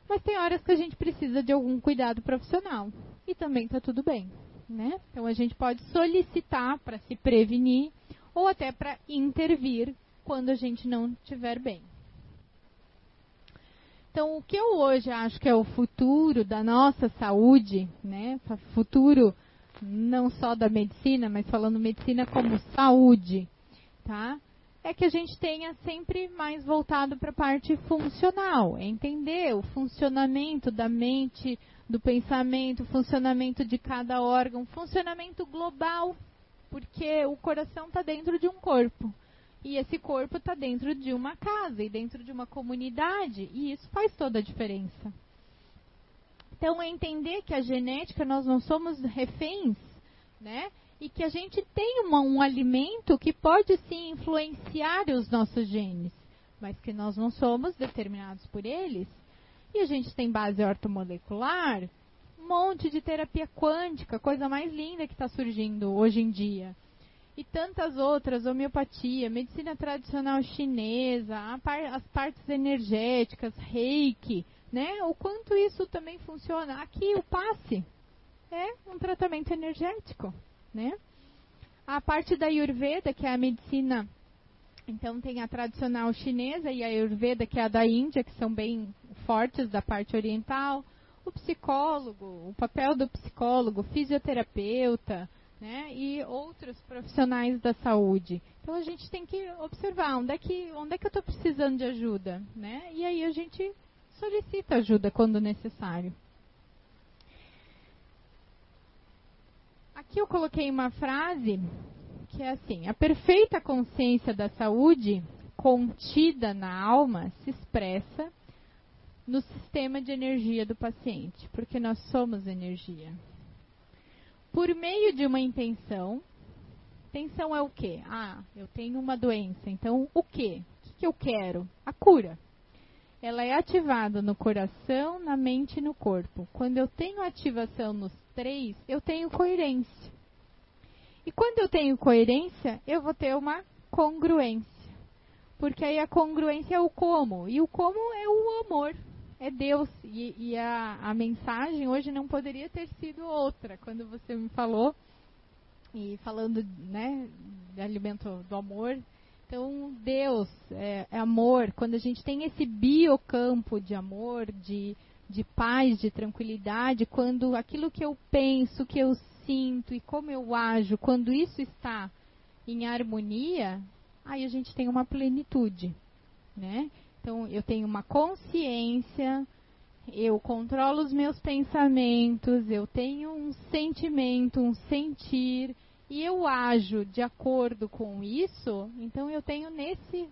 Mas tem horas que a gente precisa de algum cuidado profissional. E também está tudo bem. Né? Então a gente pode solicitar para se prevenir ou até para intervir quando a gente não estiver bem. Então, o que eu hoje acho que é o futuro da nossa saúde, né? Futuro não só da medicina, mas falando medicina como saúde, tá? É que a gente tenha sempre mais voltado para a parte funcional, é entender o funcionamento da mente, do pensamento, o funcionamento de cada órgão, funcionamento global, Porque o coração está dentro de um corpo. E esse corpo está dentro de uma casa e dentro de uma comunidade. E isso faz toda a diferença. Então é entender que a genética nós não somos reféns, né? E que a gente tem uma, um alimento que pode sim influenciar os nossos genes, mas que nós não somos determinados por eles. E a gente tem base ortomolecular, um monte de terapia quântica, coisa mais linda que está surgindo hoje em dia e tantas outras, homeopatia, medicina tradicional chinesa, as partes energéticas, reiki, né? O quanto isso também funciona. Aqui o passe é um tratamento energético, né? A parte da Ayurveda, que é a medicina, então tem a tradicional chinesa e a Ayurveda, que é a da Índia, que são bem fortes da parte oriental. O psicólogo, o papel do psicólogo, fisioterapeuta, né, e outros profissionais da saúde. Então a gente tem que observar onde é que, onde é que eu estou precisando de ajuda, né? E aí a gente solicita ajuda quando necessário. Aqui eu coloquei uma frase que é assim: a perfeita consciência da saúde contida na alma se expressa no sistema de energia do paciente, porque nós somos energia por meio de uma intenção. Intenção é o quê? Ah, eu tenho uma doença. Então, o quê? O que eu quero? A cura. Ela é ativada no coração, na mente e no corpo. Quando eu tenho ativação nos três, eu tenho coerência. E quando eu tenho coerência, eu vou ter uma congruência. Porque aí a congruência é o como. E o como é o amor é Deus. E, e a, a, mensagem hoje não poderia ter sido outra. Quando você me falou, e falando né, de alimento do amor. Então, Deus é, é amor. Quando a gente tem esse biocampo de amor, de, de paz, de tranquilidade, quando aquilo que eu penso, que eu sinto e como eu ajo, quando isso está em harmonia, aí a gente tem uma plenitude, né? Então, eu tenho uma consciência, eu controlo os meus pensamentos, eu tenho um sentimento, um sentir, e eu ajo de acordo com isso, então eu tenho nesse,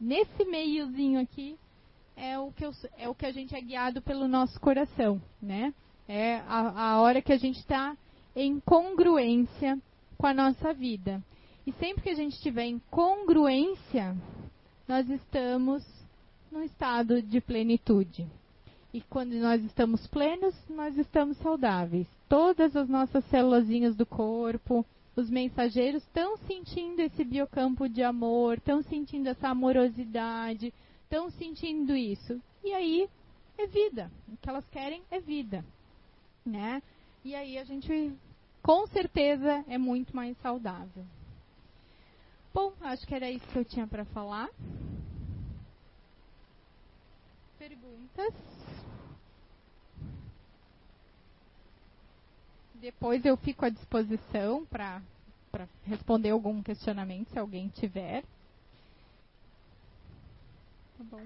nesse meiozinho aqui, é o, que eu, é o que a gente é guiado pelo nosso coração, né? É a, a hora que a gente está em congruência com a nossa vida. E sempre que a gente estiver em congruência, nós estamos num estado de plenitude. E quando nós estamos plenos, nós estamos saudáveis. Todas as nossas células do corpo, os mensageiros estão sentindo esse biocampo de amor, estão sentindo essa amorosidade, estão sentindo isso. E aí é vida. O que elas querem é vida, né? E aí a gente, com certeza, é muito mais saudável. Bom, acho que era isso que eu tinha para falar perguntas. Depois eu fico à disposição para responder algum questionamento, se alguém tiver. Tá bom.